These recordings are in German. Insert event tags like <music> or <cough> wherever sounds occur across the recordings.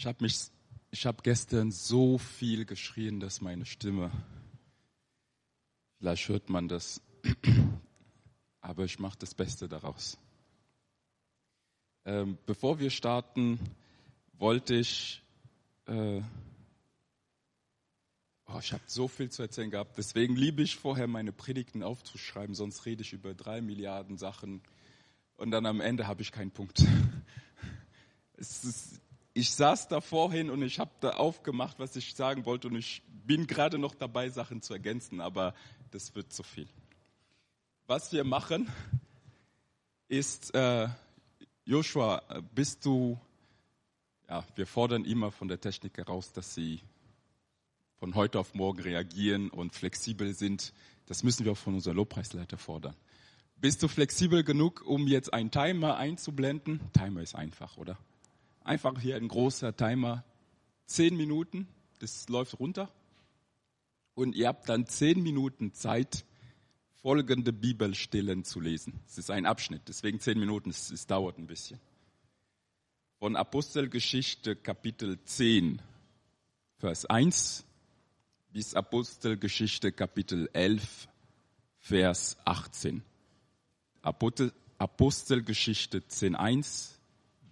Ich habe mich, ich habe gestern so viel geschrien, dass meine Stimme, vielleicht hört man das, <clears throat> aber ich mache das Beste daraus. Ähm, bevor wir starten, wollte ich, äh, oh, ich habe so viel zu erzählen gehabt, deswegen liebe ich vorher meine Predigten aufzuschreiben, sonst rede ich über drei Milliarden Sachen und dann am Ende habe ich keinen Punkt. <laughs> Ist, ich saß da vorhin und ich habe da aufgemacht, was ich sagen wollte und ich bin gerade noch dabei, Sachen zu ergänzen, aber das wird zu viel. Was wir machen, ist, äh, Joshua, bist du, ja, wir fordern immer von der Technik heraus, dass sie von heute auf morgen reagieren und flexibel sind. Das müssen wir auch von unserer Lobpreisleiter fordern. Bist du flexibel genug, um jetzt einen Timer einzublenden? Timer ist einfach, oder? Einfach hier ein großer Timer. Zehn Minuten, das läuft runter. Und ihr habt dann zehn Minuten Zeit, folgende Bibelstellen zu lesen. Es ist ein Abschnitt, deswegen zehn Minuten, es, es dauert ein bisschen. Von Apostelgeschichte Kapitel 10, Vers 1 bis Apostelgeschichte Kapitel 11, Vers 18. Apostelgeschichte 10.1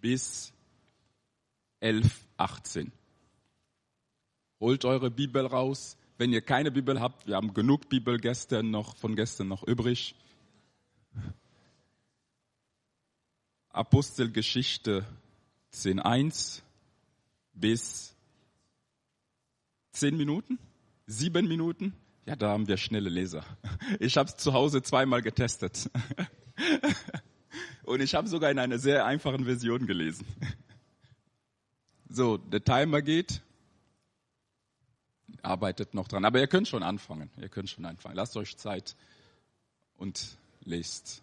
bis 11.18. Holt eure Bibel raus. Wenn ihr keine Bibel habt, wir haben genug Bibel gestern noch, von gestern noch übrig. Apostelgeschichte 10.1 bis 10 Minuten, 7 Minuten. Ja, da haben wir schnelle Leser. Ich habe es zu Hause zweimal getestet. <laughs> Und ich habe sogar in einer sehr einfachen Version gelesen. So, der Timer geht. Arbeitet noch dran. Aber ihr könnt schon anfangen. Ihr könnt schon anfangen. Lasst euch Zeit und lest.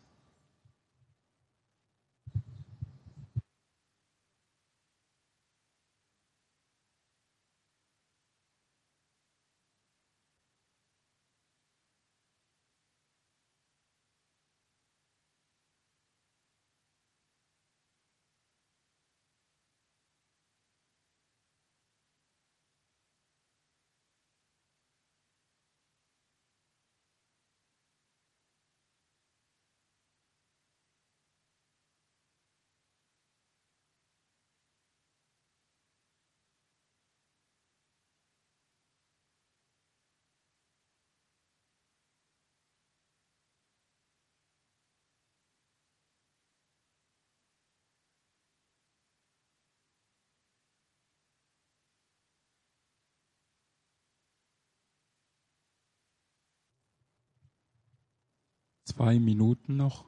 Zwei Minuten noch.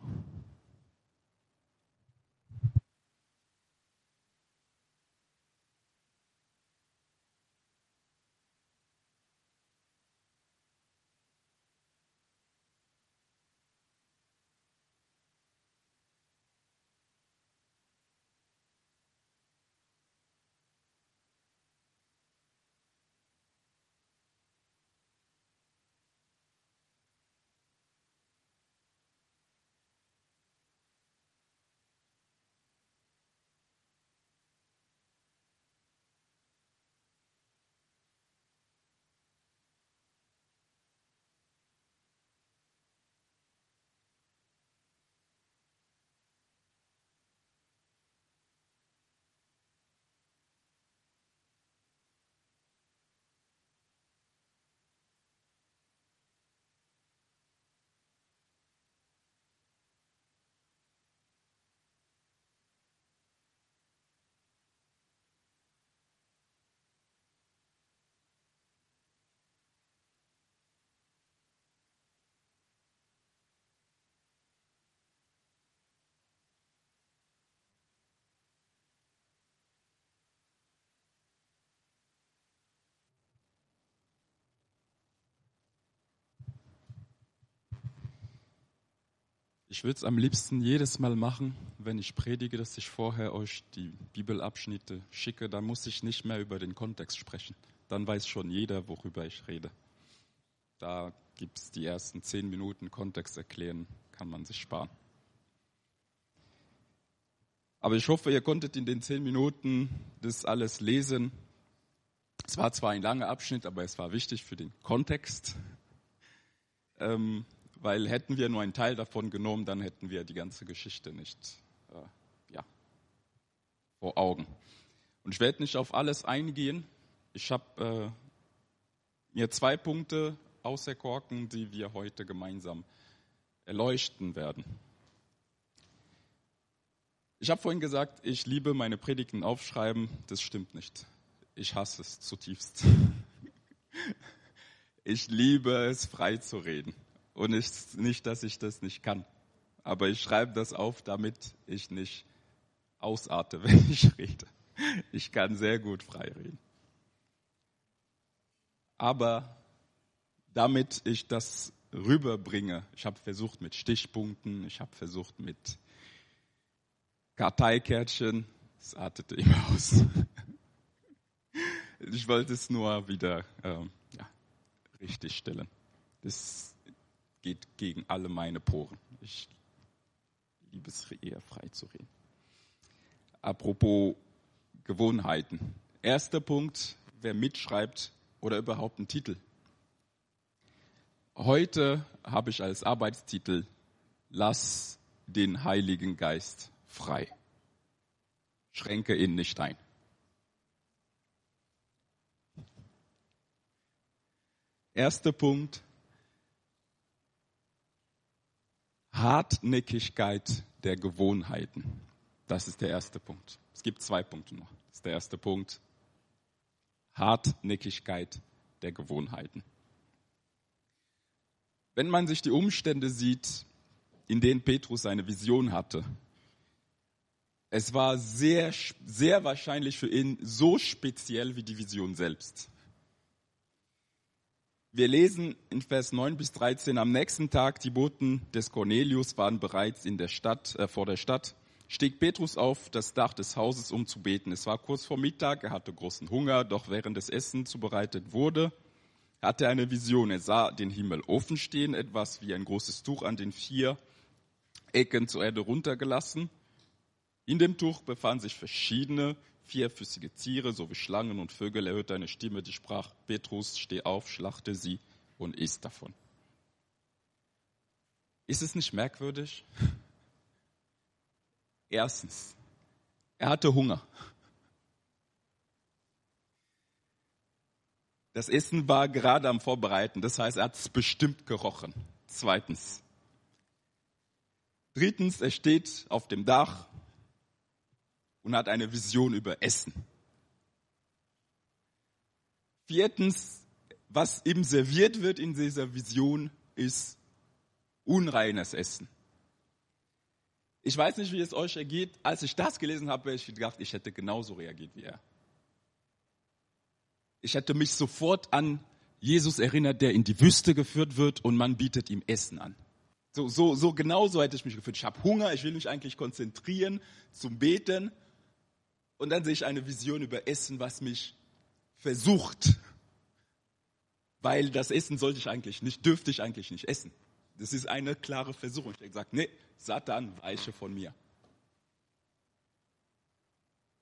Ich würde es am liebsten jedes Mal machen, wenn ich predige, dass ich vorher euch die Bibelabschnitte schicke. Dann muss ich nicht mehr über den Kontext sprechen. Dann weiß schon jeder, worüber ich rede. Da gibt es die ersten zehn Minuten Kontext erklären, kann man sich sparen. Aber ich hoffe, ihr konntet in den zehn Minuten das alles lesen. Es war zwar ein langer Abschnitt, aber es war wichtig für den Kontext. Ähm, weil hätten wir nur einen Teil davon genommen, dann hätten wir die ganze Geschichte nicht äh, ja, vor Augen. Und ich werde nicht auf alles eingehen. Ich habe äh, mir zwei Punkte auserkorken, die wir heute gemeinsam erleuchten werden. Ich habe vorhin gesagt, ich liebe meine Predigten aufschreiben. Das stimmt nicht. Ich hasse es zutiefst. <laughs> Ich liebe es, frei zu reden. Und ich, nicht, dass ich das nicht kann. Aber ich schreibe das auf, damit ich nicht ausarte, <laughs> wenn ich rede. Ich kann sehr gut frei reden. Aber damit ich das rüberbringe, ich habe versucht mit Stichpunkten, ich habe versucht mit Karteikärtchen, es artete immer <laughs> aus. Ich wollte es nur wieder ähm, ja, richtig stellen. Das geht gegen alle meine Poren. Ich liebe es eher frei zu reden. Apropos Gewohnheiten. Erster Punkt, wer mitschreibt oder überhaupt einen Titel. Heute habe ich als Arbeitstitel Lass den Heiligen Geist frei. Schränke ihn nicht ein. Erster Punkt, Hartnäckigkeit der Gewohnheiten. Das ist der erste Punkt. Es gibt zwei Punkte noch. Das ist der erste Punkt. Hartnäckigkeit der Gewohnheiten. Wenn man sich die Umstände sieht, in denen Petrus seine Vision hatte, es war sehr, sehr wahrscheinlich für ihn so speziell wie die Vision selbst. Wir lesen in Vers 9 bis 13, am nächsten Tag, die Boten des Cornelius waren bereits in der Stadt, äh, vor der Stadt, stieg Petrus auf das Dach des Hauses, um zu beten. Es war kurz vor Mittag, er hatte großen Hunger, doch während das Essen zubereitet wurde, hatte er eine Vision. Er sah den Himmel offen stehen, etwas wie ein großes Tuch an den vier Ecken zur Erde runtergelassen. In dem Tuch befanden sich verschiedene vierfüßige Tiere sowie Schlangen und Vögel. Er hörte eine Stimme, die sprach, Petrus, steh auf, schlachte sie und isst davon. Ist es nicht merkwürdig? <laughs> Erstens, er hatte Hunger. Das Essen war gerade am Vorbereiten, das heißt, er hat es bestimmt gerochen. Zweitens. Drittens, er steht auf dem Dach, und hat eine Vision über Essen. Viertens, was ihm serviert wird in dieser Vision, ist unreines Essen. Ich weiß nicht, wie es euch ergeht. Als ich das gelesen habe, habe ich gedacht, ich hätte genauso reagiert wie er. Ich hätte mich sofort an Jesus erinnert, der in die Wüste geführt wird und man bietet ihm Essen an. So, so, so genauso hätte ich mich gefühlt. Ich habe Hunger, ich will mich eigentlich konzentrieren zum Beten und dann sehe ich eine Vision über Essen, was mich versucht. Weil das Essen sollte ich eigentlich nicht, dürfte ich eigentlich nicht essen. Das ist eine klare Versuchung. Ich habe gesagt, nee, Satan, weiche von mir.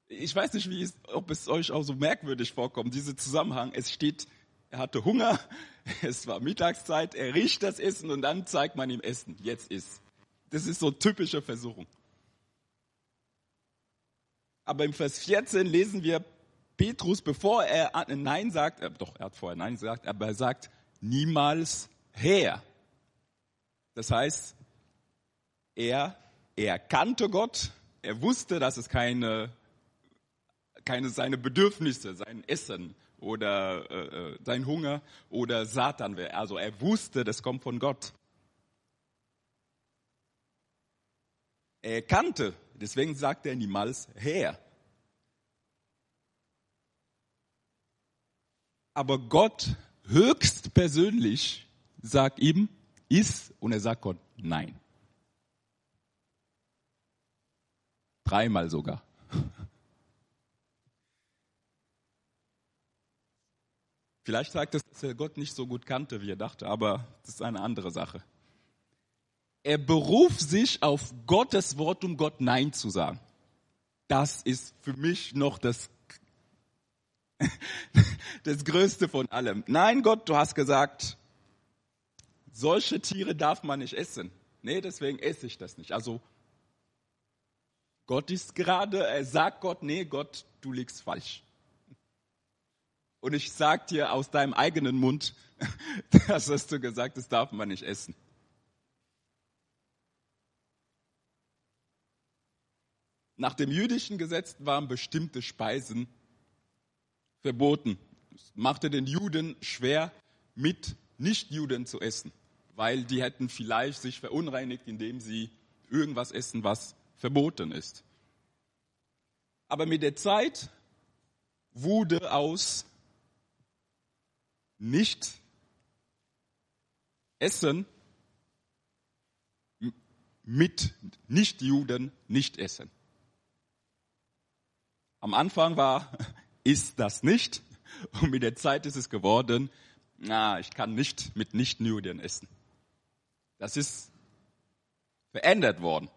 Ich weiß nicht, wie es, ob es euch auch so merkwürdig vorkommt, dieser Zusammenhang. Es steht, er hatte Hunger, <laughs> es war Mittagszeit, er riecht das Essen und dann zeigt man ihm Essen. Jetzt ist. Das ist so typische Versuchung. Aber im Vers 14 lesen wir Petrus, bevor er Nein sagt, äh, doch, er hat vorher Nein gesagt, aber er sagt niemals her. Das heißt, er, er kannte Gott, er wusste, dass es keine, keine seine Bedürfnisse, sein Essen oder äh, äh sein Hunger oder Satan wäre. Also er wusste, das kommt von Gott. Er kannte Deswegen sagt er niemals her. Aber Gott höchst persönlich sagt ihm, ist, und er sagt Gott, nein. Dreimal sogar. Vielleicht sagt es, dass er Gott nicht so gut kannte, wie er dachte, aber das ist eine andere Sache. Er beruft sich auf Gottes Wort, um Gott Nein zu sagen. Das ist für mich noch das, <laughs> das Größte von allem. Nein, Gott, du hast gesagt, solche Tiere darf man nicht essen. Nee, deswegen esse ich das nicht. Also Gott ist gerade, er sagt Gott, nee, Gott, du liegst falsch. Und ich sag dir aus deinem eigenen Mund, <laughs> das hast du gesagt, das darf man nicht essen. Nach dem jüdischen Gesetz waren bestimmte Speisen verboten. Es machte den Juden schwer, mit Nichtjuden zu essen, weil die hätten vielleicht sich verunreinigt, indem sie irgendwas essen, was verboten ist. Aber mit der Zeit wurde aus nicht Essen mit Nichtjuden nicht essen. Am Anfang war, <laughs> ist das nicht. Und mit der Zeit ist es geworden, na, ich kann nicht mit Nichtjuden essen. Das ist verändert worden.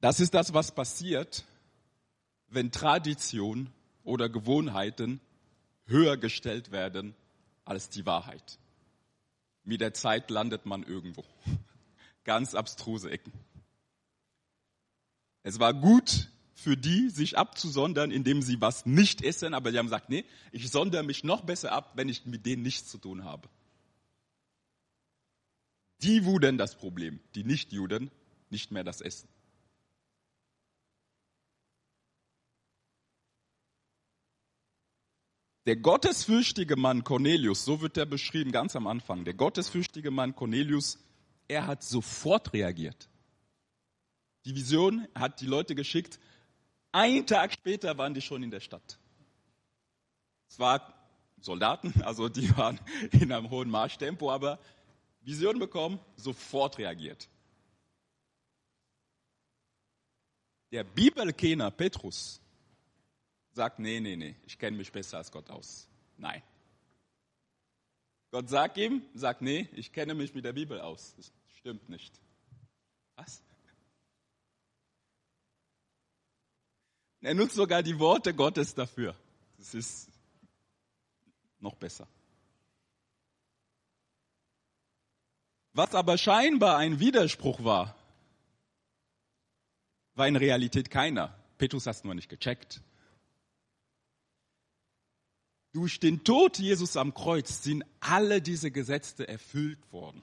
Das ist das, was passiert, wenn Tradition oder Gewohnheiten höher gestellt werden als die Wahrheit. Mit der Zeit landet man irgendwo. <laughs> Ganz abstruse Ecken. Es war gut für die, sich abzusondern, indem sie was nicht essen, aber sie haben gesagt, nee, ich sondere mich noch besser ab, wenn ich mit denen nichts zu tun habe. Die wurden das Problem, die Nichtjuden, nicht mehr das Essen. Der gottesfürchtige Mann Cornelius, so wird er beschrieben ganz am Anfang, der gottesfürchtige Mann Cornelius, er hat sofort reagiert. Die Vision hat die Leute geschickt. Einen Tag später waren die schon in der Stadt. Es waren Soldaten, also die <laughs> waren in einem hohen Marschtempo, aber Vision bekommen, sofort reagiert. Der Bibelkenner Petrus sagt, nee, nee, nee, ich kenne mich besser als Gott aus. Nein. Gott sagt ihm, sagt, nee, ich kenne mich mit der Bibel aus. Das stimmt nicht. Was? Er nutzt sogar die Worte Gottes dafür. Das ist noch besser. Was aber scheinbar ein Widerspruch war, war in Realität keiner. Petrus hat es nur nicht gecheckt. Durch den Tod Jesus am Kreuz sind alle diese Gesetze erfüllt worden.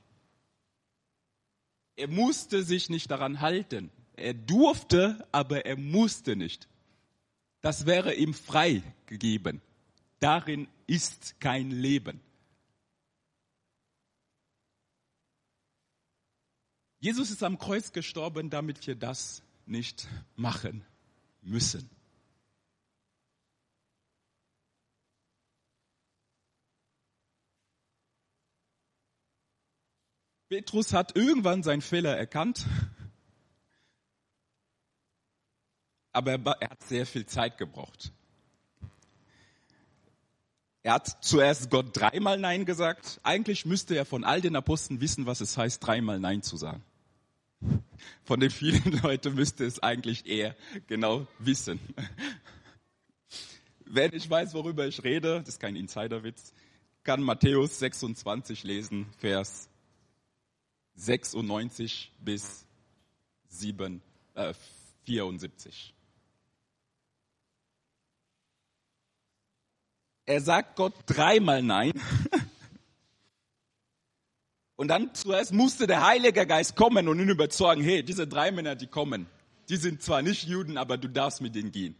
Er musste sich nicht daran halten. Er durfte, aber er musste nicht das wäre ihm frei gegeben. Darin ist kein Leben. Jesus ist am Kreuz gestorben, damit wir das nicht machen müssen. Petrus hat irgendwann seinen Fehler erkannt aber er hat sehr viel Zeit gebraucht. Er hat zuerst Gott dreimal Nein gesagt. Eigentlich müsste er von all den Aposteln wissen, was es heißt, dreimal Nein zu sagen. Von den vielen <laughs> Leuten müsste es eigentlich er genau wissen. Wenn ich weiß, worüber ich rede, das ist kein Insiderwitz, kann Matthäus 26 lesen, Vers 96 bis 7, äh, 74. Er sagt Gott dreimal Nein. Und dann zuerst musste der Heilige Geist kommen und ihn überzeugen, hey, diese drei Männer, die kommen, die sind zwar nicht Juden, aber du darfst mit denen gehen.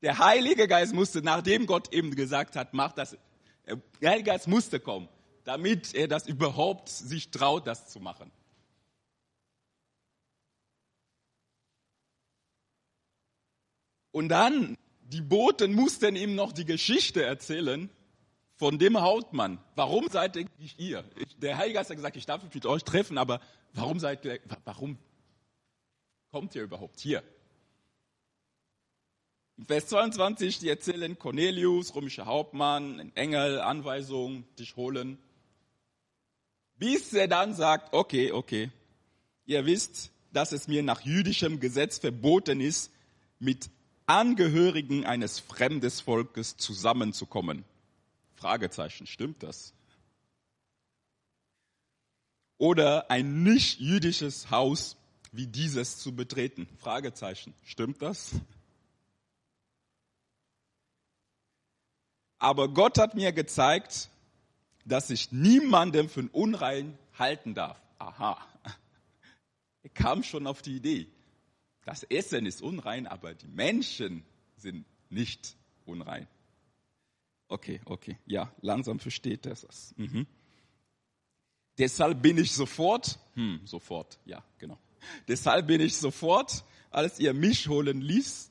Der Heilige Geist musste, nachdem Gott eben gesagt hat, mach das, der Heilige Geist musste kommen, damit er das überhaupt sich traut, das zu machen. Und dann die Boten mussten ihm noch die Geschichte erzählen von dem Hauptmann. Warum seid ihr nicht ihr? Der Heilige Geist hat gesagt, ich darf mich mit euch treffen, aber warum seid ihr, warum kommt ihr überhaupt hier? In Vers 22, die erzählen Cornelius, römischer Hauptmann, ein Engel, Anweisung, dich holen. Bis er dann sagt, okay, okay, Ihr wisst, dass es mir nach jüdischem Gesetz verboten ist, mit Angehörigen eines fremden Volkes zusammenzukommen. Fragezeichen, stimmt das? Oder ein nicht jüdisches Haus wie dieses zu betreten? Fragezeichen, stimmt das? Aber Gott hat mir gezeigt, dass ich niemandem für unrein halten darf. Aha. Er kam schon auf die Idee. Das Essen ist unrein, aber die Menschen sind nicht unrein. Okay, okay, ja, langsam versteht er das. Mhm. Deshalb bin ich sofort, hm, sofort, ja, genau. Deshalb bin ich sofort, als ihr mich holen ließ,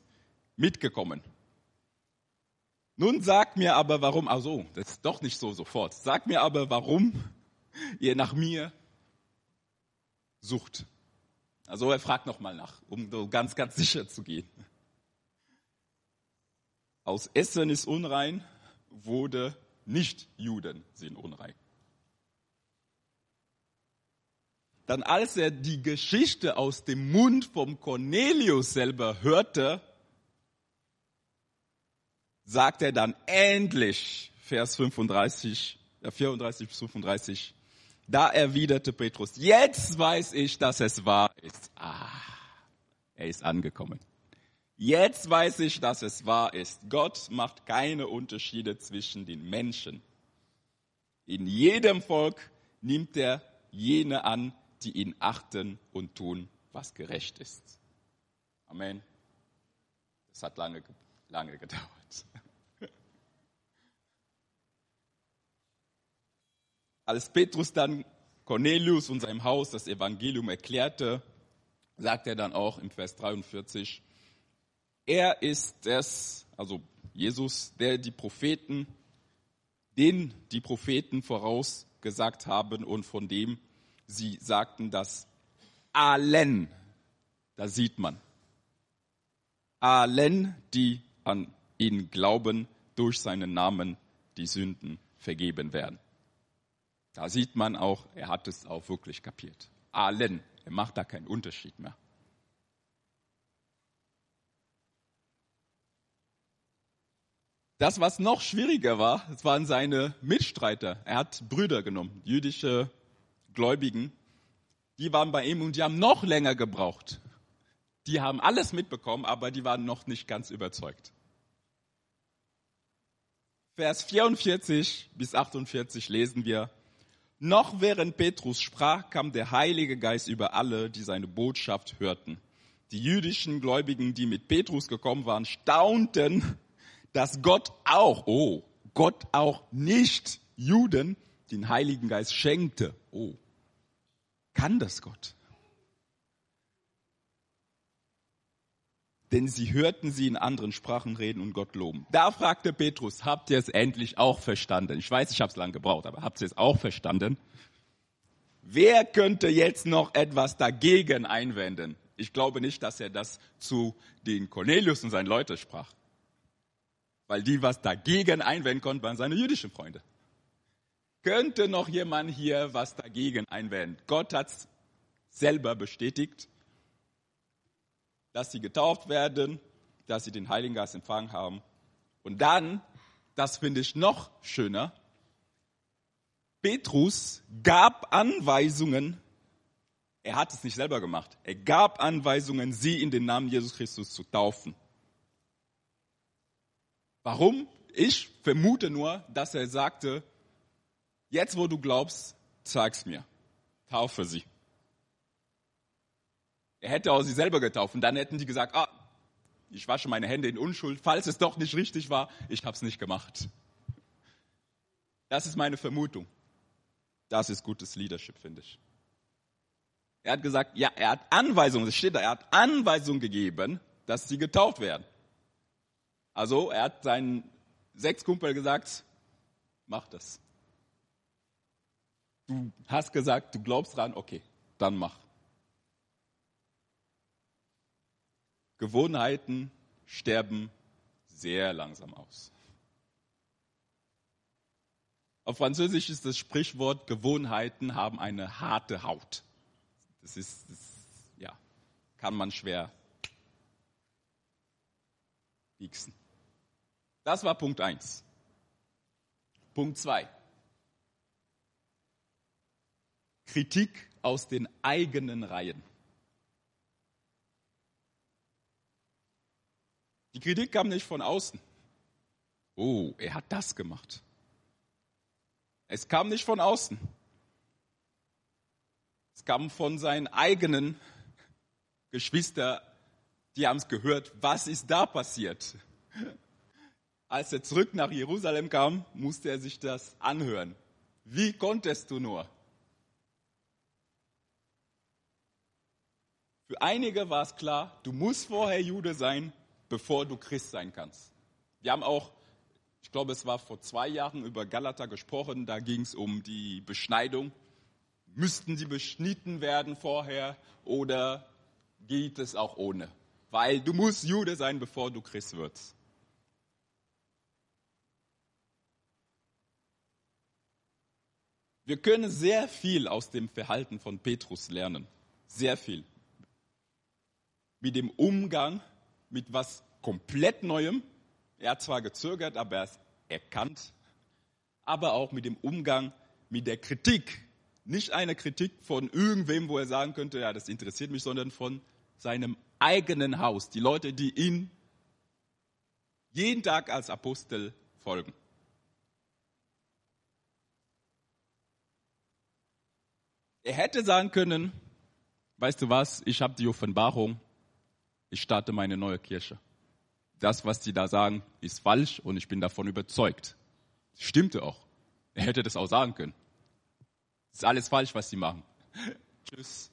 mitgekommen. Nun sagt mir aber warum, also, das ist doch nicht so sofort. Sagt mir aber warum ihr nach mir sucht. Also er fragt nochmal nach, um so ganz, ganz sicher zu gehen. Aus Essen ist unrein, wurde nicht Juden sind unrein. Dann als er die Geschichte aus dem Mund vom Cornelius selber hörte, sagt er dann endlich, Vers 35, 34 bis 35, da erwiderte Petrus, jetzt weiß ich, dass es wahr ist. Ah, er ist angekommen. Jetzt weiß ich, dass es wahr ist. Gott macht keine Unterschiede zwischen den Menschen. In jedem Volk nimmt er jene an, die ihn achten und tun, was gerecht ist. Amen. Das hat lange, lange gedauert. Als Petrus dann Cornelius und seinem Haus das Evangelium erklärte, sagt er dann auch im Vers 43, er ist es, also Jesus, der die Propheten, den die Propheten vorausgesagt haben und von dem sie sagten, dass allen, da sieht man, allen, die an ihn glauben, durch seinen Namen die Sünden vergeben werden. Da sieht man auch, er hat es auch wirklich kapiert. Allen. Er macht da keinen Unterschied mehr. Das, was noch schwieriger war, das waren seine Mitstreiter. Er hat Brüder genommen, jüdische Gläubigen. Die waren bei ihm und die haben noch länger gebraucht. Die haben alles mitbekommen, aber die waren noch nicht ganz überzeugt. Vers 44 bis 48 lesen wir, noch während Petrus sprach, kam der Heilige Geist über alle, die seine Botschaft hörten. Die jüdischen Gläubigen, die mit Petrus gekommen waren, staunten, dass Gott auch, oh, Gott auch nicht Juden den Heiligen Geist schenkte. Oh, kann das Gott? Denn sie hörten sie in anderen Sprachen reden und Gott loben. Da fragte Petrus, habt ihr es endlich auch verstanden? Ich weiß, ich habe es lang gebraucht, aber habt ihr es auch verstanden? Wer könnte jetzt noch etwas dagegen einwenden? Ich glaube nicht, dass er das zu den Cornelius und seinen Leuten sprach. Weil die, was dagegen einwenden konnten, waren seine jüdischen Freunde. Könnte noch jemand hier was dagegen einwenden? Gott hat es selber bestätigt dass sie getauft werden, dass sie den Heiligen Geist empfangen haben. Und dann, das finde ich noch schöner, Petrus gab Anweisungen, er hat es nicht selber gemacht, er gab Anweisungen, sie in den Namen Jesus Christus zu taufen. Warum? Ich vermute nur, dass er sagte, jetzt wo du glaubst, zeig's mir, taufe sie. Er hätte auch sie selber getauft und dann hätten die gesagt, ah, ich wasche meine Hände in Unschuld, falls es doch nicht richtig war, ich habe es nicht gemacht. Das ist meine Vermutung. Das ist gutes Leadership, finde ich. Er hat gesagt, ja, er hat Anweisungen, es steht da, er hat Anweisungen gegeben, dass sie getauft werden. Also er hat seinen sechs Kumpel gesagt, mach das. Du hast gesagt, du glaubst dran, okay, dann mach. Gewohnheiten sterben sehr langsam aus. Auf Französisch ist das Sprichwort, Gewohnheiten haben eine harte Haut. Das ist, das, ja, kann man schwer wiegsen. Das war Punkt eins. Punkt zwei. Kritik aus den eigenen Reihen. Die Kritik kam nicht von außen. Oh, er hat das gemacht. Es kam nicht von außen. Es kam von seinen eigenen Geschwistern, die haben es gehört. Was ist da passiert? Als er zurück nach Jerusalem kam, musste er sich das anhören. Wie konntest du nur? Für einige war es klar, du musst vorher Jude sein, bevor du Christ sein kannst. Wir haben auch, ich glaube, es war vor zwei Jahren über Galata gesprochen, da ging es um die Beschneidung. Müssten sie beschnitten werden vorher oder geht es auch ohne? Weil du musst Jude sein, bevor du Christ wirst. Wir können sehr viel aus dem Verhalten von Petrus lernen. Sehr viel mit dem Umgang mit was komplett Neuem. Er hat zwar gezögert, aber er ist erkannt. Aber auch mit dem Umgang mit der Kritik. Nicht eine Kritik von irgendwem, wo er sagen könnte, ja, das interessiert mich, sondern von seinem eigenen Haus. Die Leute, die ihn jeden Tag als Apostel folgen. Er hätte sagen können, weißt du was, ich habe die Offenbarung, ich starte meine neue Kirche. Das, was die da sagen, ist falsch und ich bin davon überzeugt. Stimmte auch. Er hätte das auch sagen können. ist alles falsch, was sie machen. <laughs> Tschüss.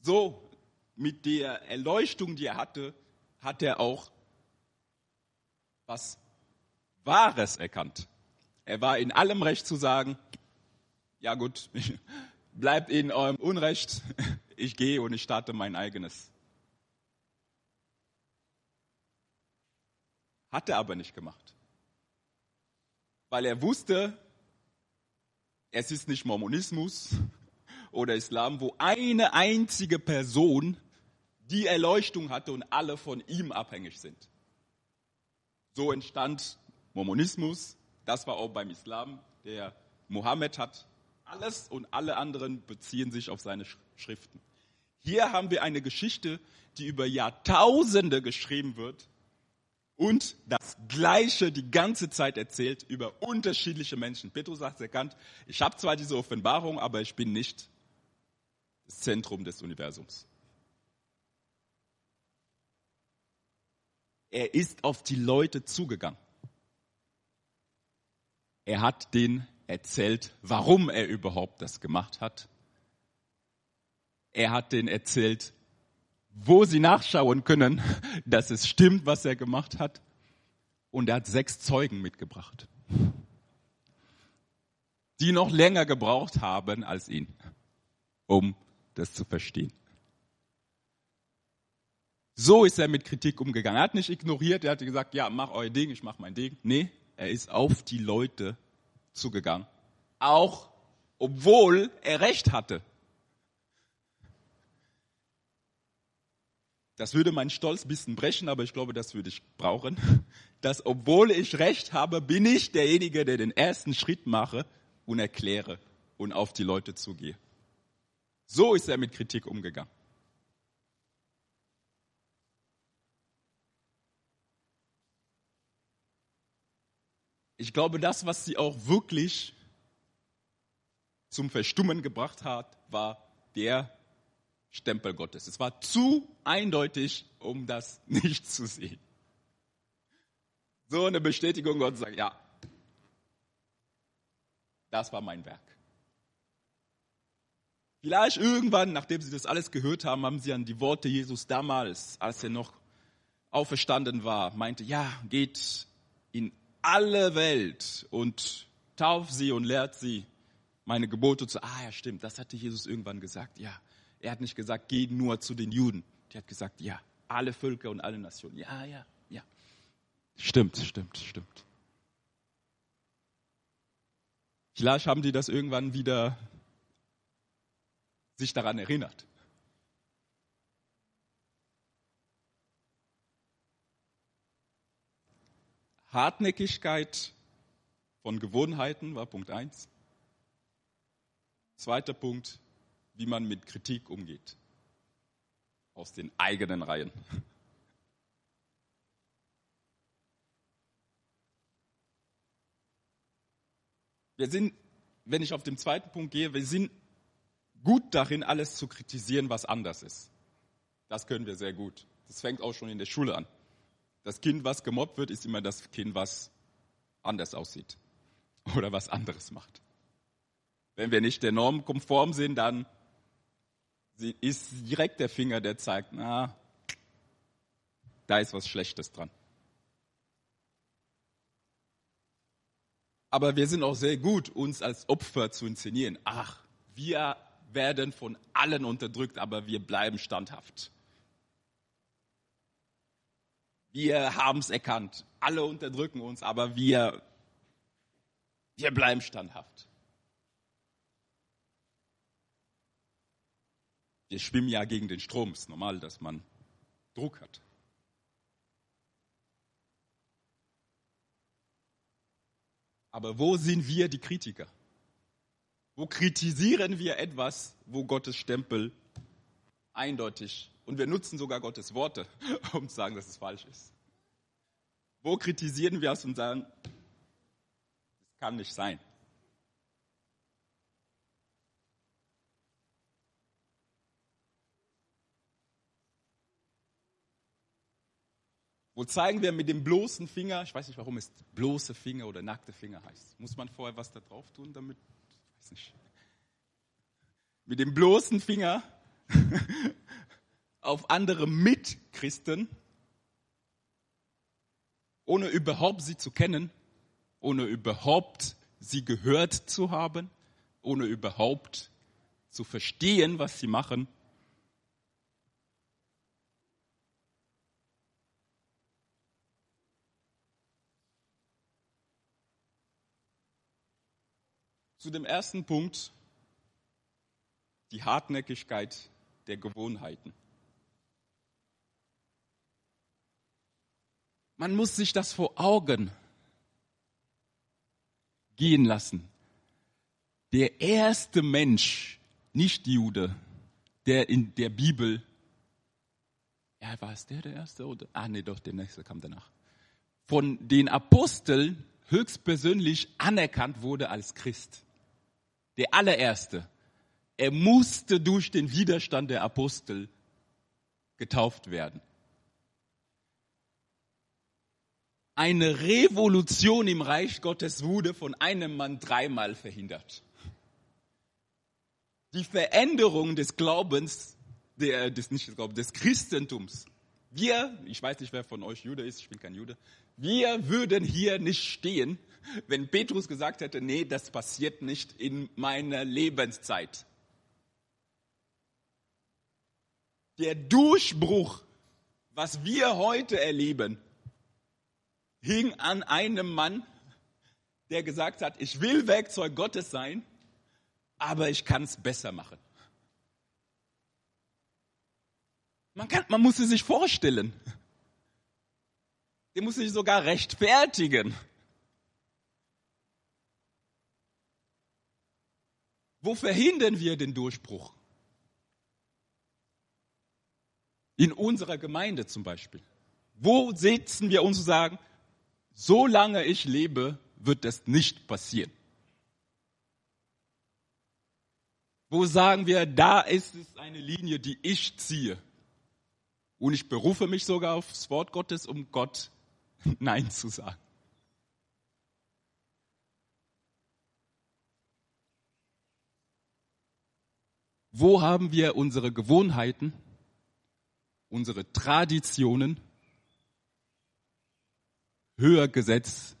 So, mit der Erleuchtung, die er hatte, hat er auch was Wahres erkannt. Er war in allem Recht zu sagen, ja gut, <laughs> bleibt in eurem Unrecht, <laughs> ich gehe und ich starte mein eigenes. Hat er aber nicht gemacht. Weil er wusste, es ist nicht Mormonismus <laughs> oder Islam, wo eine einzige Person die Erleuchtung hatte und alle von ihm abhängig sind. So entstand Mormonismus. Das war auch beim Islam. Der Mohammed hat alles und alle anderen beziehen sich auf seine Schriften. Hier haben wir eine Geschichte, die über Jahrtausende geschrieben wird und das Gleiche die ganze Zeit erzählt über unterschiedliche Menschen. Petrus hat erkannt, ich habe zwar diese Offenbarung, aber ich bin nicht das Zentrum des Universums. Er ist auf die Leute zugegangen. Er hat denen erzählt, warum er überhaupt das gemacht hat. Er hat denen erzählt, wo sie nachschauen können, <laughs> dass es stimmt, was er gemacht hat. Und er hat sechs Zeugen mitgebracht, die noch länger gebraucht haben als ihn, um das zu verstehen. So ist er mit Kritik umgegangen. Er hat nicht ignoriert, er hat gesagt, ja, mach euer Ding, ich mach mein Ding. Nee, er ist auf die Leute zugegangen. Auch obwohl er recht hatte. Das würde meinen Stolz ein bisschen brechen, aber ich glaube, das würde ich brauchen. <laughs> Dass obwohl ich recht habe, bin ich derjenige, der den ersten Schritt mache und erkläre und auf die Leute zugehe. So ist er mit Kritik umgegangen. Ich glaube, das, was sie auch wirklich zum Verstummen gebracht hat, war der Stempel Gottes. Es war zu eindeutig, um das <laughs> nicht zu sehen. So eine Bestätigung Gott sagt, ja, das war mein Werk. Vielleicht irgendwann, nachdem sie das alles gehört haben, haben sie an die Worte Jesus damals, als er noch auferstanden war, meinte, ja, geht in alle Welt und tauft sie und lehrt sie meine Gebote zu. Ah ja, stimmt, das hatte Jesus irgendwann gesagt. Ja, er hat nicht gesagt, geh nur zu den Juden. Die hat gesagt, ja, alle Völker und alle Nationen. Ja, ja, ja. Stimmt, stimmt, stimmt. Vielleicht haben die das irgendwann wieder sich daran erinnert. Hartnäckigkeit von Gewohnheiten war Punkt 1. Zweiter Punkt, wie man mit Kritik umgeht. Aus den eigenen Reihen. Wir sind, wenn ich auf den zweiten Punkt gehe, wir sind gut darin, alles zu kritisieren, was anders ist. Das können wir sehr gut. Das fängt auch schon in der Schule an. Das Kind, was gemobbt wird, ist immer das Kind, was anders aussieht oder was anderes macht. Wenn wir nicht der Norm konform sind, dann ist direkt der Finger, der zeigt, na, da ist was Schlechtes dran. Aber wir sind auch sehr gut, uns als Opfer zu inszenieren. Ach, wir werden von allen unterdrückt, aber wir bleiben standhaft. Wir haben es erkannt. Alle unterdrücken uns, aber wir, wir bleiben standhaft. Wir schwimmen ja gegen den Strom. Es ist normal, dass man Druck hat. Aber wo sind wir die Kritiker? Wo kritisieren wir etwas, wo Gottes Stempel eindeutig und wir nutzen sogar Gottes Worte, <laughs> um zu sagen, dass es falsch ist. Wo kritisieren wir es und sagen, das kann nicht sein. Wo zeigen wir mit dem bloßen Finger, ich weiß nicht, warum es bloße Finger oder nackte Finger heißt. Muss man vorher was da drauf tun, damit, ich weiß nicht. Mit dem bloßen Finger <laughs> auf andere Mitchristen, ohne überhaupt sie zu kennen, ohne überhaupt sie gehört zu haben, ohne überhaupt zu verstehen, was sie machen. Zu dem ersten Punkt, die Hartnäckigkeit der Gewohnheiten. Man muss sich das vor Augen gehen lassen. Der erste Mensch, nicht Jude, der in der Bibel, ja, war es der der erste oder? Ah, nee, doch, der nächste kam danach. Von den Aposteln höchstpersönlich anerkannt wurde als Christ. Der allererste. Er musste durch den Widerstand der Apostel getauft werden. eine Revolution im Reich Gottes wurde von einem Mann dreimal verhindert. Die Veränderung des Glaubens, der, des, nicht des Glaubens, des Christentums. Wir, ich weiß nicht, wer von euch Jude ist, ich bin kein Jude, wir würden hier nicht stehen, wenn Petrus gesagt hätte, nee, das passiert nicht in meiner Lebenszeit. Der Durchbruch, was wir heute erleben, hing an einem Mann, der gesagt hat, ich will Werkzeug Gottes sein, aber ich kann es besser machen. Man, kann, man muss es sich vorstellen. Der muss sich sogar rechtfertigen. Wo verhindern wir den Durchbruch? In unserer Gemeinde zum Beispiel. Wo sitzen wir uns und sagen, solange ich lebe, wird das nicht passieren. Wo sagen wir, da ist es eine Linie, die ich ziehe. Und ich berufe mich sogar aufs Wort Gottes, um Gott <laughs> Nein zu sagen. Wo haben wir unsere Gewohnheiten, unsere Traditionen, höher gesetzt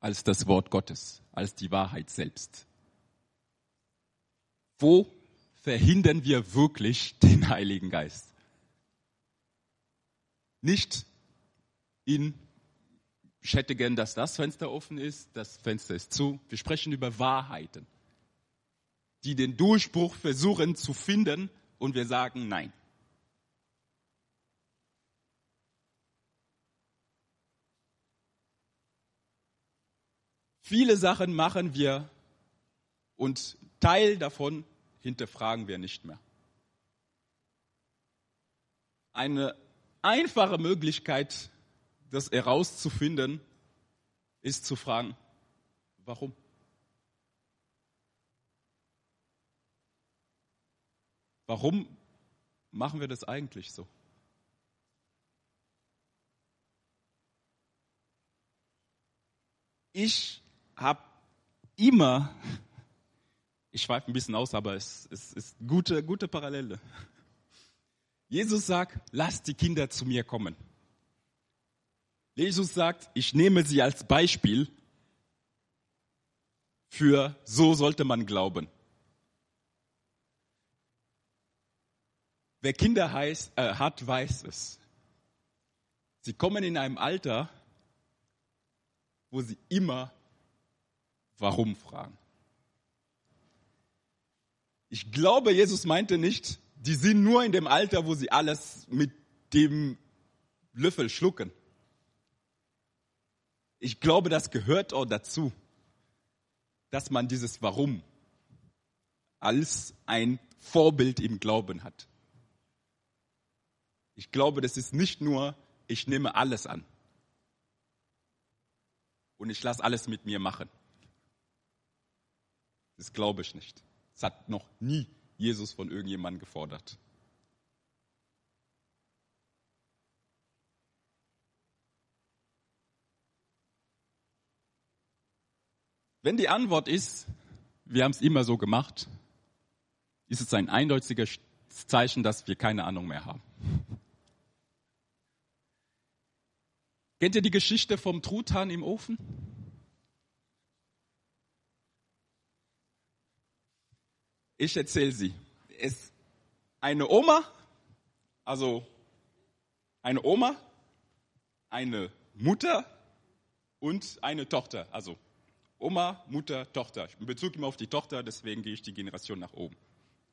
als das Wort Gottes, als die Wahrheit selbst. Wo verhindern wir wirklich den Heiligen Geist? Nicht in, ich hätte gern, dass das Fenster offen ist, das Fenster ist zu. Wir sprechen über Wahrheiten, die den Durchbruch versuchen zu finden und wir sagen nein. Viele Sachen machen wir und Teil davon hinterfragen wir nicht mehr. Eine einfache Möglichkeit, das herauszufinden, ist zu fragen, warum? Warum machen wir das eigentlich so? Ich habe immer, <laughs> ich schweife ein bisschen aus, aber es, ist gute, gute Parallele. Jesus sagt, lasst die Kinder zu mir kommen. Jesus sagt, ich nehme sie als Beispiel für so sollte man glauben. Wer Kinder heißt, äh, hat, weiß es. Sie kommen in einem Alter, wo sie immer warum fragen. Ich glaube, Jesus meinte nicht, die sind nur in dem Alter, wo sie alles mit dem Löffel schlucken. Ich glaube, das gehört auch dazu, dass man dieses Warum als ein Vorbild im Glauben hat. Ich glaube, das ist nicht nur, ich nehme alles an und ich lasse alles mit mir machen. Das glaube ich nicht. Das hat noch nie Jesus von irgendjemandem gefordert. Wenn die Antwort ist, wir haben es immer so gemacht, ist es ein eindeutiges Zeichen, dass wir keine Ahnung mehr haben. Kennt ihr die Geschichte vom Truthahn im Ofen? Ich erzähle sie. Es eine Oma, also eine Oma, eine Mutter und eine Tochter. Also Oma, Mutter, Tochter. Ich bezug immer auf die Tochter, deswegen gehe ich die Generation nach oben.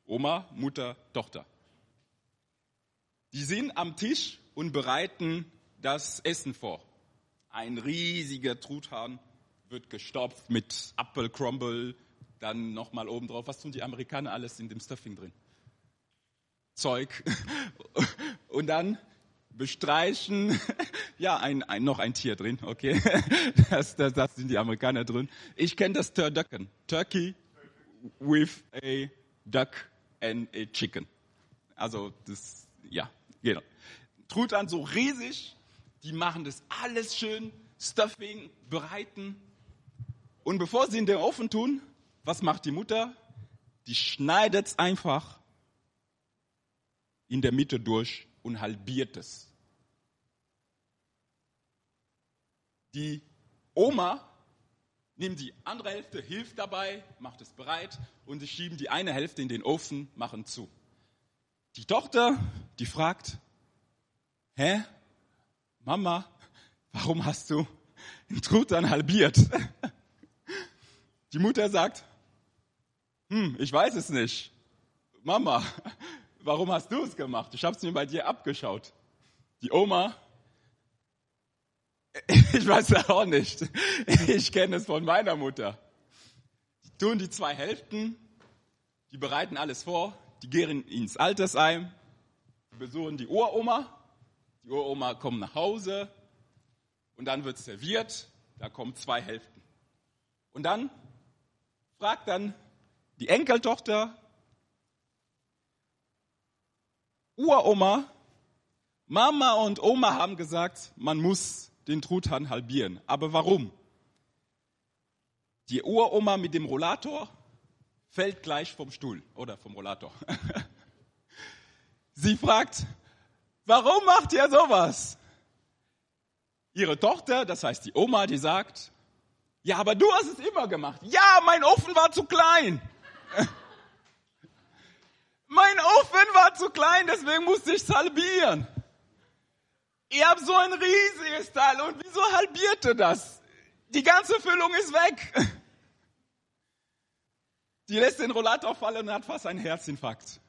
Oma, Mutter, Tochter. Die sind am Tisch und bereiten das Essen vor. Ein riesiger Truthahn wird gestopft mit Apfelcrumble, dann nochmal oben drauf. Was tun die Amerikaner alles in dem Stuffing drin? Zeug. <laughs> Und dann bestreichen, <laughs> ja, ein, ein, noch ein Tier drin, okay. <laughs> Das, das, das sind die Amerikaner drin. Ich kenne das Turducken. Turkey with a duck and a chicken. Also das, ja, genau. Truthahn so riesig, die machen das alles schön, Stuffing, bereiten. Und bevor sie in den Ofen tun, was macht die Mutter? Die schneidet es einfach in der Mitte durch und halbiert es. Die Oma nimmt die andere Hälfte, hilft dabei, macht es bereit und sie schieben die eine Hälfte in den Ofen, machen zu. Die Tochter, die fragt, hä, Mama, warum hast du den Truthahn halbiert? <laughs> Die Mutter sagt, hm, ich weiß es nicht. Mama, warum hast du es gemacht? Ich habe es mir bei dir abgeschaut. Die Oma, <laughs> ich weiß es auch nicht. Ich kenne es von meiner Mutter. Die tun die zwei Hälften, die bereiten alles vor, die gehen ins Altersheim, besuchen die Uroma, die Uroma kommt nach Hause und dann wird serviert, da kommen zwei Hälften. Und dann fragt dann die Enkeltochter, Uroma, Mama und Oma haben gesagt, man muss den Truthahn halbieren. Aber warum? Die Uroma mit dem Rollator fällt gleich vom Stuhl oder vom Rollator. <laughs> Sie fragt, warum macht ihr sowas? Ihre Tochter, das heißt die Oma, die sagt, ja, aber du hast es immer gemacht. Ja, mein Ofen war zu klein. <laughs> Mein Ofen war zu klein, deswegen musste ich es halbieren. Ihr habt so ein riesiges Teil und wieso halbierte das? Die ganze Füllung ist weg. <laughs> Die lässt den Rollator fallen und hat fast einen Herzinfarkt.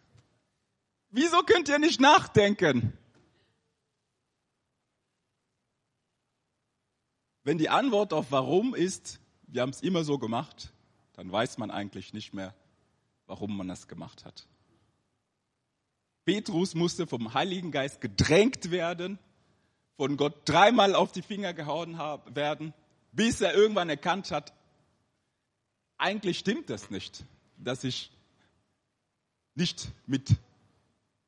Wieso könnt ihr nicht nachdenken? Wenn die Antwort auf warum ist, wir haben es immer so gemacht, dann weiß man eigentlich nicht mehr, warum man das gemacht hat. Petrus musste vom Heiligen Geist gedrängt werden, von Gott dreimal auf die Finger gehauen werden, bis er irgendwann erkannt hat, eigentlich stimmt das nicht, dass ich nicht mit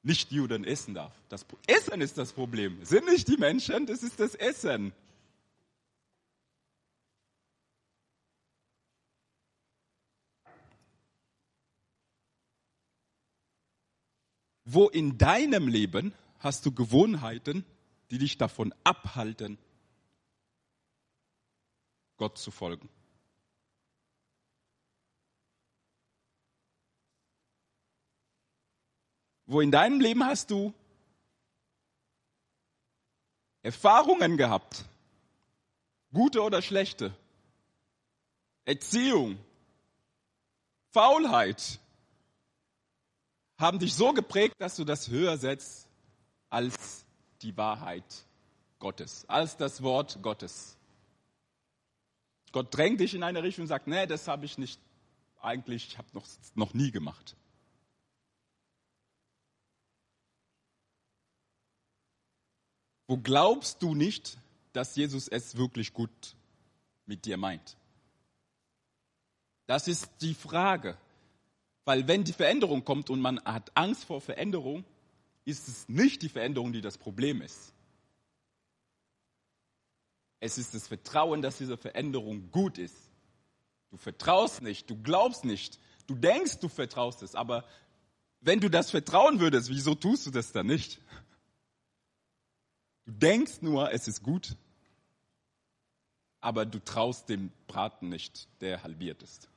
Nichtjuden essen darf. Das Essen ist das Problem. Sind nicht die Menschen, das ist das Essen. Wo in deinem Leben hast du Gewohnheiten, die dich davon abhalten, Gott zu folgen? Wo in deinem Leben hast du Erfahrungen gehabt, gute oder schlechte, Erziehung, Faulheit, haben dich so geprägt, dass du das höher setzt als die Wahrheit Gottes, als das Wort Gottes. Gott drängt dich in eine Richtung und sagt, nee, das habe ich nicht eigentlich, ich habe noch, noch nie gemacht. Wo glaubst du nicht, dass Jesus es wirklich gut mit dir meint? Das ist die Frage. Weil wenn die Veränderung kommt und man hat Angst vor Veränderung, ist es nicht die Veränderung, die das Problem ist. Es ist das Vertrauen, dass diese Veränderung gut ist. Du vertraust nicht, du glaubst nicht, du denkst, du vertraust es, aber wenn du das vertrauen würdest, wieso tust du das dann nicht? Du denkst nur, es ist gut, aber du traust dem Braten nicht, der halbiert ist.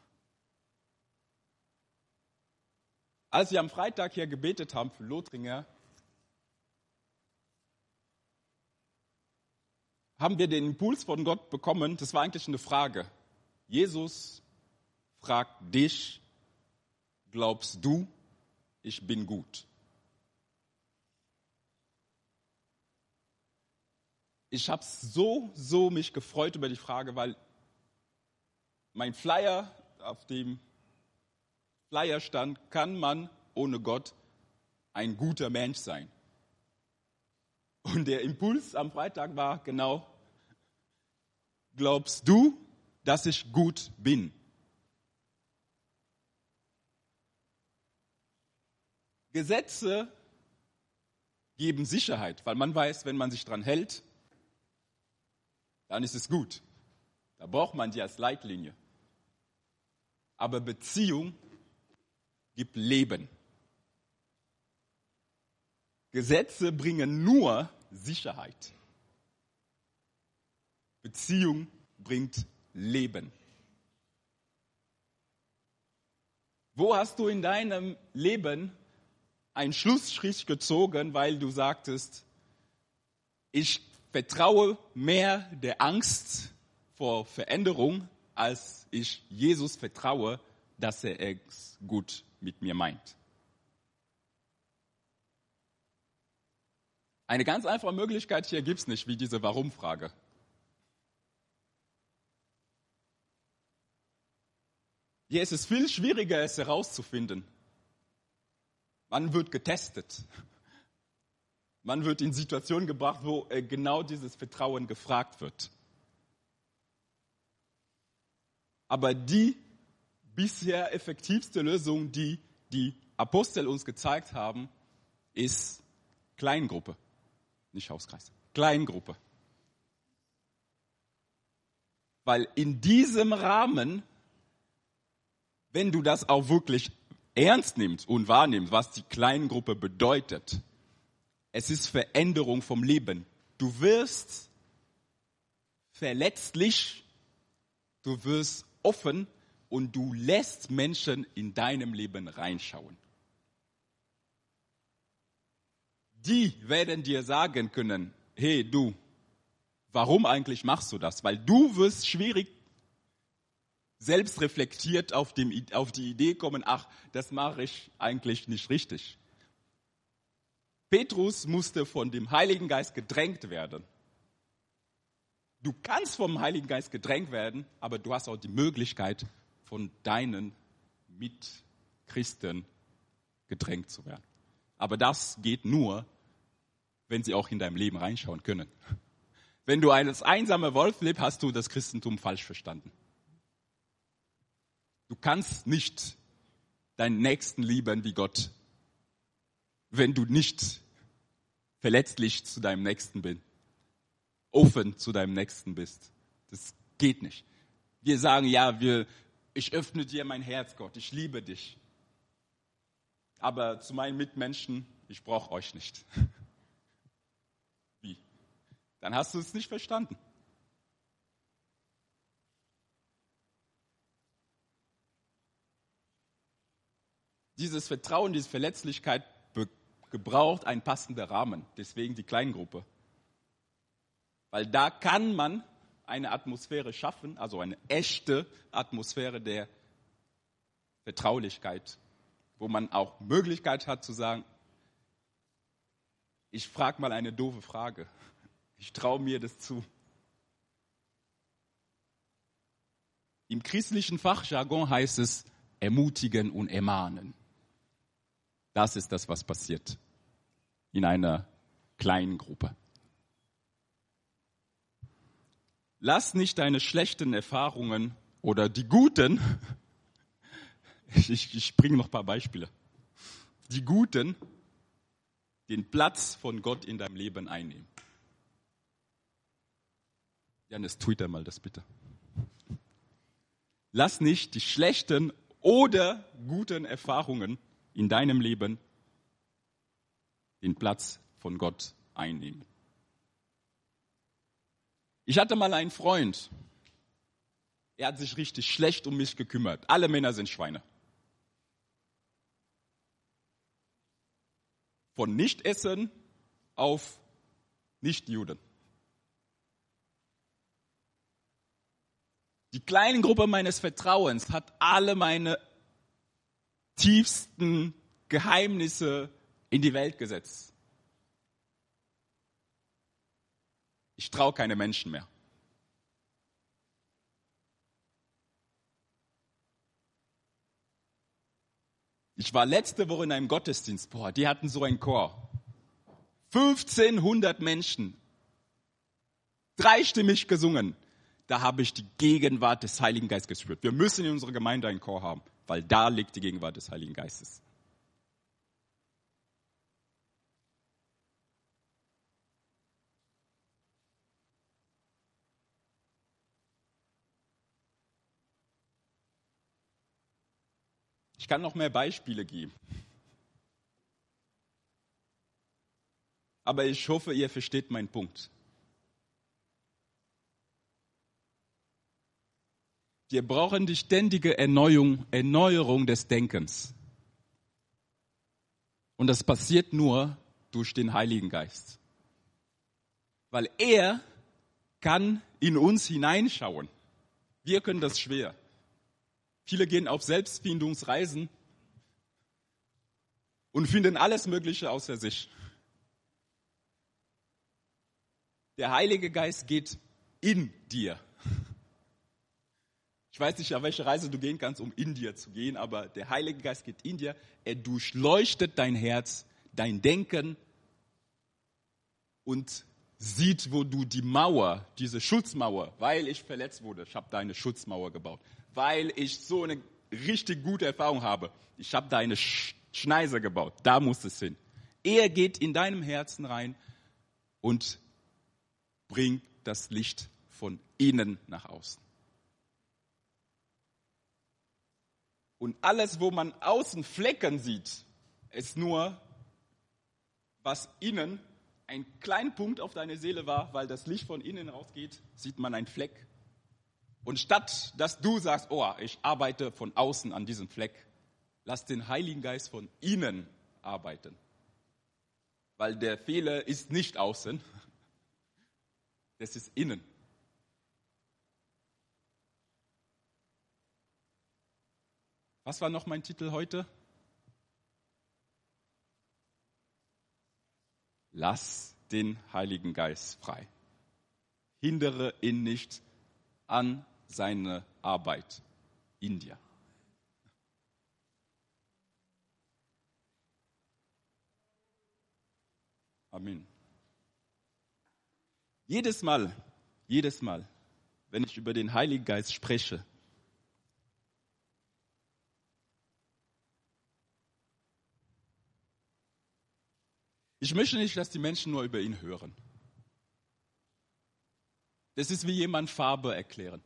Als wir am Freitag hier gebetet haben für Lothringer, haben wir den Impuls von Gott bekommen, das war eigentlich eine Frage. Jesus fragt dich, glaubst du, ich bin gut? ich habe so, so mich gefreut über die Frage, weil mein Flyer, auf dem Flyer stand, kann man ohne Gott ein guter Mensch sein. Und der Impuls am Freitag war genau, glaubst du, dass ich gut bin? Gesetze geben Sicherheit, weil man weiß, wenn man sich dran hält, dann ist es gut. Da braucht man die als Leitlinie. Aber Beziehung gibt Leben. Gesetze bringen nur Sicherheit. Beziehung bringt Leben. Wo hast du in deinem Leben einen Schlussstrich gezogen, weil du sagtest, ich vertraue mehr der Angst vor Veränderung, als ich Jesus vertraue, dass er es gut mit mir meint. Eine ganz einfache Möglichkeit hier gibt es nicht, wie diese Warum-Frage. Hier ist es viel schwieriger, es herauszufinden. Man wird getestet. Man wird in Situationen gebracht, wo äh, genau dieses Vertrauen gefragt wird. Aber die bisher effektivste Lösung, die die Apostel uns gezeigt haben, ist Kleingruppe, nicht Hauskreis. Kleingruppe. Weil in diesem Rahmen, wenn du das auch wirklich ernst nimmst und wahrnimmst, was die Kleingruppe bedeutet, es ist Veränderung vom Leben. Du wirst verletzlich, du wirst offen und du lässt Menschen in deinem Leben reinschauen. Die werden dir sagen können, hey du, warum eigentlich machst du das? Weil du wirst schwierig selbst reflektiert auf, dem, auf die Idee kommen, ach, das mache ich eigentlich nicht richtig. Petrus musste von dem Heiligen Geist gedrängt werden. Du kannst vom Heiligen Geist gedrängt werden, aber du hast auch die Möglichkeit, von deinen Mitchristen gedrängt zu werden. Aber das geht nur, wenn sie auch in deinem Leben reinschauen können. Wenn du als einsamer Wolf lebst, hast du das Christentum falsch verstanden. Du kannst nicht deinen Nächsten lieben wie Gott, wenn du nicht verletzlich zu deinem Nächsten bist, offen zu deinem Nächsten bist. Das geht nicht. Wir sagen, ja, wir, ich öffne dir mein Herz, Gott, ich liebe dich. Aber zu meinen Mitmenschen, ich brauche euch nicht. <laughs> Wie? Dann hast du es nicht verstanden. Dieses Vertrauen, diese Verletzlichkeit gebraucht einen passenden Rahmen. Deswegen die Kleingruppe. Weil da kann man eine Atmosphäre schaffen, also eine echte Atmosphäre der Vertraulichkeit, wo man auch Möglichkeit hat zu sagen, ich frage mal eine doofe Frage. Ich traue mir das zu. Im christlichen Fachjargon heißt es ermutigen und ermahnen. Das ist das, was passiert in einer kleinen Gruppe. Lass nicht deine schlechten Erfahrungen oder die guten, <laughs> ich, ich bringe noch ein paar Beispiele, die guten den Platz von Gott in deinem Leben einnehmen. Janis, twitter mal das bitte. Lass nicht die schlechten oder guten Erfahrungen in deinem Leben den Platz von Gott einnehmen. Ich hatte mal einen Freund, er hat sich richtig schlecht um mich gekümmert. Alle Männer sind Schweine. Von Nichtessen auf Nichtjuden. Die kleine Gruppe meines Vertrauens hat alle meine tiefsten Geheimnisse in die Welt gesetzt. Ich traue keine Menschen mehr. Ich war letzte Woche in einem Gottesdienst, boah, die hatten so einen Chor. 1500 Menschen, dreistimmig gesungen. Da habe ich die Gegenwart des Heiligen Geistes gespürt. Wir müssen in unserer Gemeinde einen Chor haben, weil da liegt die Gegenwart des Heiligen Geistes. Ich kann noch mehr Beispiele geben. Aber ich hoffe, ihr versteht meinen Punkt. Wir brauchen die ständige Erneuerung, Erneuerung des Denkens. Und das passiert nur durch den Heiligen Geist. Weil er kann in uns hineinschauen. Wir können das schwer. Viele gehen auf Selbstfindungsreisen und finden alles Mögliche außer sich. Der Heilige Geist geht in dir. Ich weiß nicht, auf welche Reise du gehen kannst, um in dir zu gehen, aber der Heilige Geist geht in dir. Er durchleuchtet dein Herz, dein Denken und sieht, wo du die Mauer, diese Schutzmauer, weil ich verletzt wurde, ich habe deine Schutzmauer gebaut weil ich so eine richtig gute Erfahrung habe. Ich habe da eine Schneise gebaut. Da muss es hin. Er geht in deinem Herzen rein und bringt das Licht von innen nach außen. Und alles, wo man außen Flecken sieht, ist nur, was innen ein kleiner Punkt auf deine Seele war, weil das Licht von innen rausgeht, sieht man einen Fleck und statt dass du sagst, oh, ich arbeite von außen an diesem Fleck, lass den Heiligen Geist von innen arbeiten. Weil der Fehler ist nicht außen, <laughs> das ist innen. Was war noch mein Titel heute? Lass den Heiligen Geist frei. hindere ihn nicht an seine Arbeit in dir. Amen. Jedes Mal, jedes Mal, wenn ich über den Heiligen Geist spreche, ich möchte nicht, dass die Menschen nur über ihn hören. Das ist wie jemand Farbe erklären.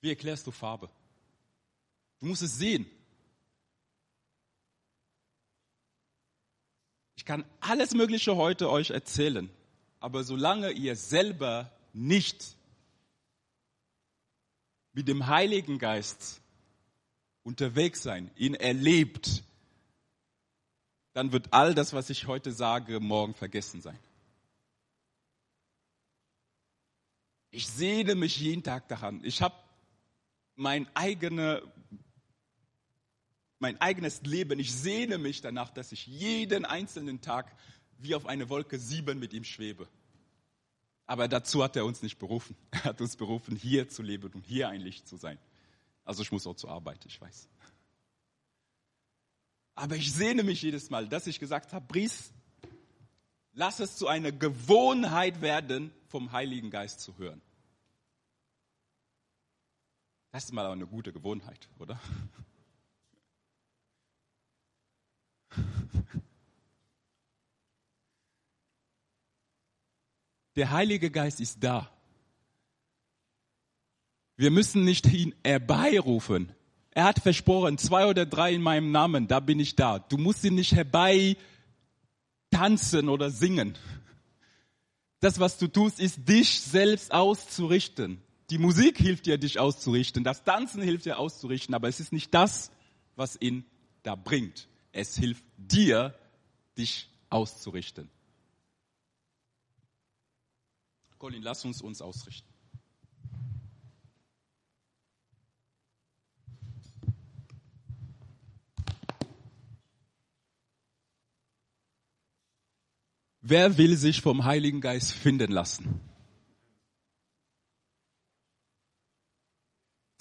Wie erklärst du Farbe? Du musst es sehen. Ich kann alles Mögliche heute euch erzählen, aber solange ihr selber nicht mit dem Heiligen Geist unterwegs sein, ihn erlebt, dann wird all das, was ich heute sage, morgen vergessen sein. Ich sehne mich jeden Tag daran. Ich habe mein, eigene, mein eigenes Leben. Ich sehne mich danach, dass ich jeden einzelnen Tag wie auf eine Wolke sieben mit ihm schwebe. Aber dazu hat er uns nicht berufen. <laughs> Er hat uns berufen, hier zu leben und hier ein Licht zu sein. Also ich muss auch zur Arbeit, ich weiß. Aber ich sehne mich jedes Mal, dass ich gesagt habe, Bries, lass es zu einer Gewohnheit werden, vom Heiligen Geist zu hören. Das ist mal eine gute Gewohnheit, oder? Der Heilige Geist ist da. Wir müssen nicht ihn herbeirufen. Er hat versprochen, zwei oder drei in meinem Namen, da bin ich da. Du musst ihn nicht herbei tanzen oder singen. Das, was du tust, ist dich selbst auszurichten. Die Musik hilft dir, dich auszurichten. Das Tanzen hilft dir auszurichten. Aber es ist nicht das, was ihn da bringt. Es hilft dir, dich auszurichten. Colin, lass uns uns ausrichten. Wer will sich vom Heiligen Geist finden lassen?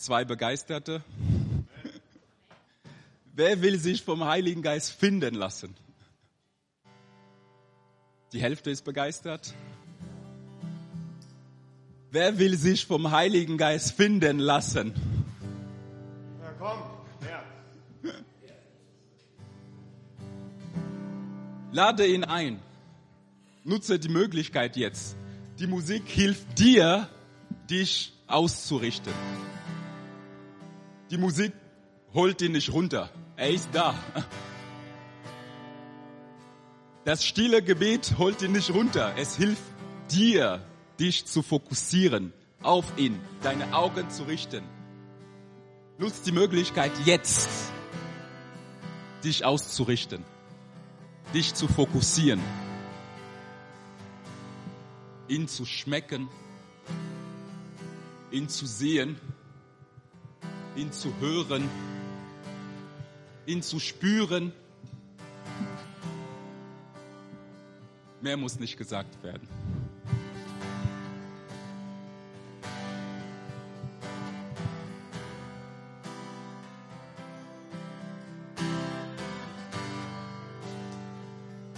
Zwei Begeisterte. Wer will sich vom Heiligen Geist finden lassen? Die Hälfte ist begeistert. Wer will sich vom Heiligen Geist finden lassen? Ja, komm, ja. Lade ihn ein. Nutze die Möglichkeit jetzt. Die Musik hilft dir, dich auszurichten. Die Musik holt ihn nicht runter. Er ist da. Das stille Gebet holt ihn nicht runter. Es hilft dir, dich zu fokussieren auf ihn, deine Augen zu richten. Nutz die Möglichkeit jetzt, dich auszurichten, dich zu fokussieren, ihn zu schmecken, ihn zu sehen ihn zu hören, ihn zu spüren. Mehr muss nicht gesagt werden.